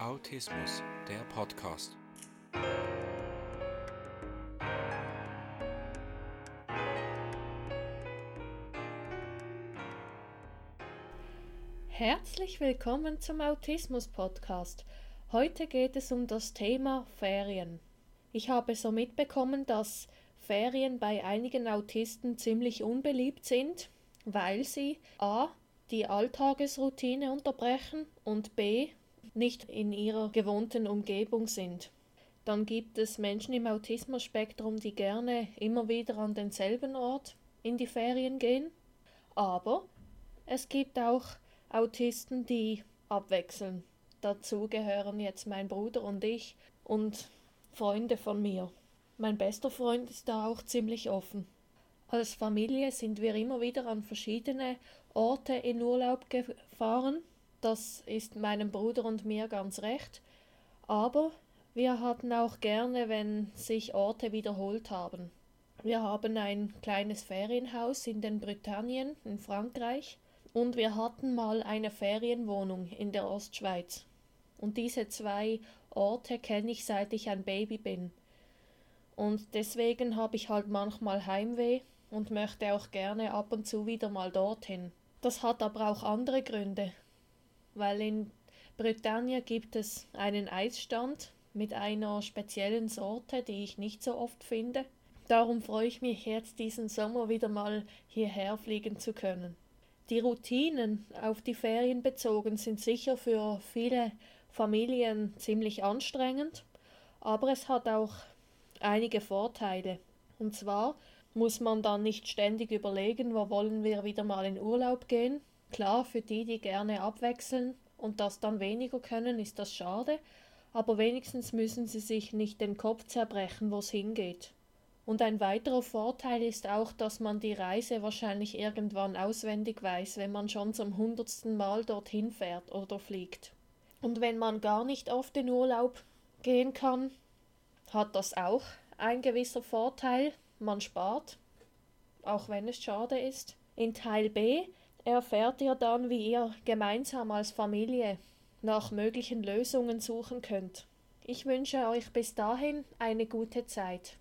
Autismus, der Podcast. Herzlich willkommen zum Autismus Podcast. Heute geht es um das Thema Ferien. Ich habe so mitbekommen, dass Ferien bei einigen Autisten ziemlich unbeliebt sind, weil sie a. die Alltagesroutine unterbrechen und b nicht in ihrer gewohnten Umgebung sind. Dann gibt es Menschen im Autismus-Spektrum, die gerne immer wieder an denselben Ort in die Ferien gehen. Aber es gibt auch Autisten, die abwechseln. Dazu gehören jetzt mein Bruder und ich und Freunde von mir. Mein bester Freund ist da auch ziemlich offen. Als Familie sind wir immer wieder an verschiedene Orte in Urlaub gefahren das ist meinem Bruder und mir ganz recht. Aber wir hatten auch gerne, wenn sich Orte wiederholt haben. Wir haben ein kleines Ferienhaus in den Britannien in Frankreich und wir hatten mal eine Ferienwohnung in der Ostschweiz. Und diese zwei Orte kenne ich seit ich ein Baby bin. Und deswegen habe ich halt manchmal Heimweh und möchte auch gerne ab und zu wieder mal dorthin. Das hat aber auch andere Gründe weil in Britannien gibt es einen Eisstand mit einer speziellen Sorte, die ich nicht so oft finde. Darum freue ich mich jetzt diesen Sommer wieder mal hierher fliegen zu können. Die Routinen auf die Ferien bezogen sind sicher für viele Familien ziemlich anstrengend, aber es hat auch einige Vorteile. Und zwar muss man dann nicht ständig überlegen, wo wollen wir wieder mal in Urlaub gehen, Klar, für die, die gerne abwechseln und das dann weniger können, ist das schade, aber wenigstens müssen sie sich nicht den Kopf zerbrechen, wo es hingeht. Und ein weiterer Vorteil ist auch, dass man die Reise wahrscheinlich irgendwann auswendig weiß, wenn man schon zum hundertsten Mal dorthin fährt oder fliegt. Und wenn man gar nicht oft in Urlaub gehen kann, hat das auch ein gewisser Vorteil. Man spart, auch wenn es schade ist. In Teil B erfährt ihr dann, wie ihr gemeinsam als Familie nach möglichen Lösungen suchen könnt. Ich wünsche euch bis dahin eine gute Zeit.